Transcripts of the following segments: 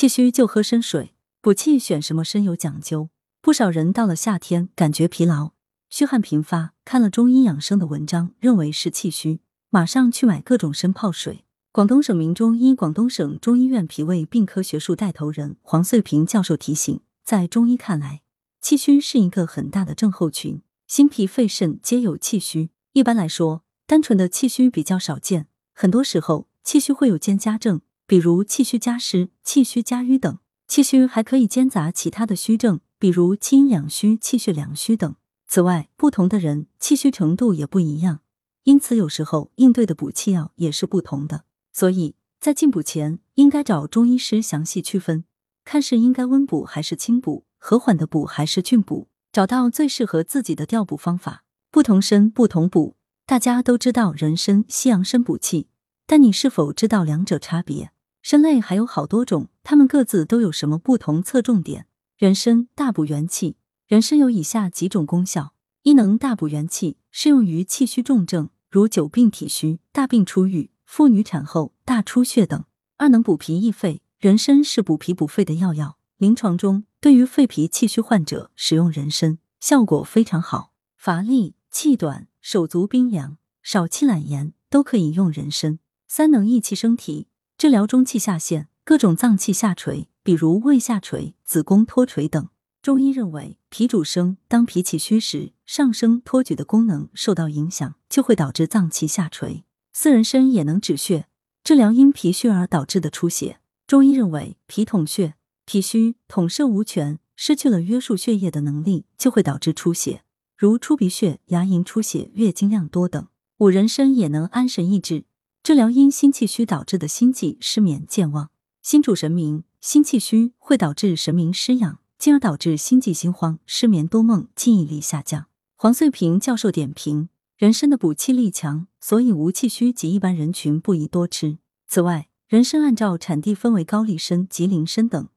气虚就喝参水，补气选什么参有讲究。不少人到了夏天感觉疲劳、虚汗频发，看了中医养生的文章，认为是气虚，马上去买各种参泡水。广东省名中医广东省中医院脾胃病科学术带头人黄穗平教授提醒，在中医看来，气虚是一个很大的症候群，心脾肺肾皆有气虚。一般来说，单纯的气虚比较少见，很多时候气虚会有兼加症，比如气虚加湿、气虚加瘀等。气虚还可以兼杂其他的虚症，比如气阴两虚、气血两虚等。此外，不同的人气虚程度也不一样，因此有时候应对的补气药也是不同的。所以在进补前，应该找中医师详细区分，看是应该温补还是清补，和缓的补还是峻补，找到最适合自己的调补方法。不同参不同补，大家都知道人参、西洋参补气，但你是否知道两者差别？参类还有好多种，它们各自都有什么不同侧重点？人参大补元气，人参有以下几种功效：一能大补元气，适用于气虚重症，如久病体虚、大病初愈、妇女产后大出血等；二能补脾益肺，人参是补脾补肺的要药，临床中对于肺脾气虚患者使用人参效果非常好。乏力、气短、手足冰凉、少气懒言都可以用人参。三能益气生提。治疗中气下陷、各种脏器下垂，比如胃下垂、子宫脱垂等。中医认为，脾主升，当脾气虚时，上升托举的功能受到影响，就会导致脏器下垂。四人参也能止血，治疗因脾虚而导致的出血。中医认为，脾统血，脾虚统摄无权，失去了约束血液的能力，就会导致出血，如出鼻血、牙龈出血、月经量多等。五人参也能安神益智。治疗因心气虚导致的心悸、失眠、健忘。心主神明，心气虚会导致神明失养，进而导致心悸、心慌、失眠、多梦、记忆力下降。黄穗平教授点评：人参的补气力强，所以无气虚及一般人群不宜多吃。此外，人参按照产地分为高丽参、吉林参等，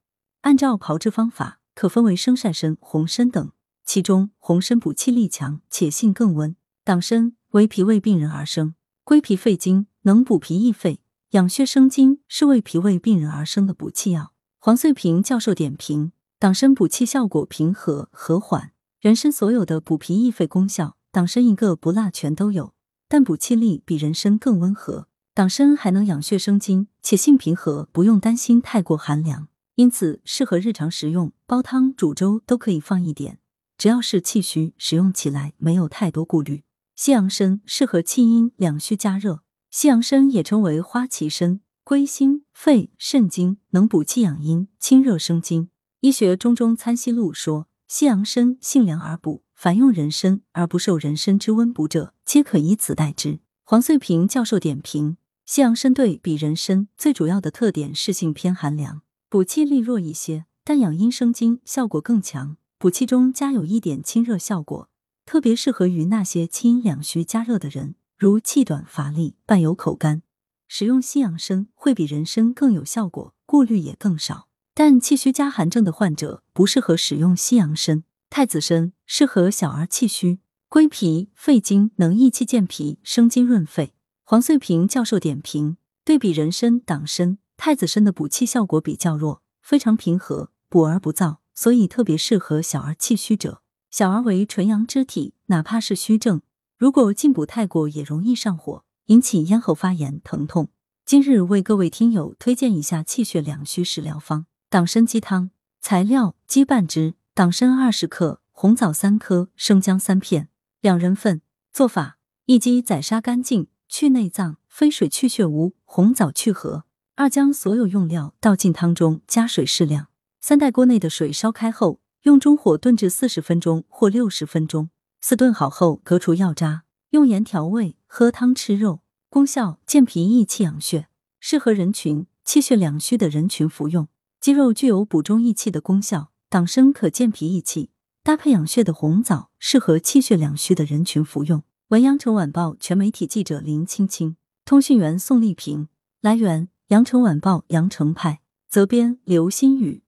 按照炮制方法可分为生晒参、红参等。其中，红参补气力强，且性更温。党参为脾胃病人而生，归脾肺经。能补脾益肺、养血生津，是为脾胃病人而生的补气药。黄穗平教授点评：党参补气效果平和和缓，人参所有的补脾益肺功效，党参一个不落全都有，但补气力比人参更温和。党参还能养血生津，且性平和，不用担心太过寒凉，因此适合日常食用，煲汤、煮粥都可以放一点。只要是气虚，使用起来没有太多顾虑。西洋参适合气阴两虚加热。西洋参也称为花旗参，归心、肺、肾经，能补气养阴、清热生津。医学中中参西录说，西洋参性凉而补，凡用人参而不受人参之温补者，皆可以此代之。黄穗平教授点评：西洋参对比人参最主要的特点是性偏寒凉，补气力弱一些，但养阴生津效果更强，补气中加有一点清热效果，特别适合于那些气阴两虚加热的人。如气短乏力、伴有口干，使用西洋参会比人参更有效果，顾虑也更少。但气虚加寒症的患者不适合使用西洋参。太子参适合小儿气虚，归脾肺经，能益气健脾、生津润肺。黄穗平教授点评：对比人参、党参，太子参的补气效果比较弱，非常平和，补而不燥，所以特别适合小儿气虚者。小儿为纯阳之体，哪怕是虚症。如果进补太过，也容易上火，引起咽喉发炎、疼痛。今日为各位听友推荐一下气血两虚食疗方：党参鸡汤。材料：鸡半只，党参二十克，红枣三颗，生姜三片，两人份。做法：一鸡宰杀干净，去内脏，飞水去血污，红枣去核。二将所有用料倒进汤中，加水适量。三待锅内的水烧开后，用中火炖至四十分钟或六十分钟。四炖好后，隔除药渣，用盐调味，喝汤吃肉。功效：健脾益气养血，适合人群气血两虚的人群服用。鸡肉具有补中益气的功效，党参可健脾益气，搭配养血的红枣，适合气血两虚的人群服用。文阳城晚报全媒体记者林青青，通讯员宋丽萍。来源：阳城晚报阳城派，责编：刘新宇。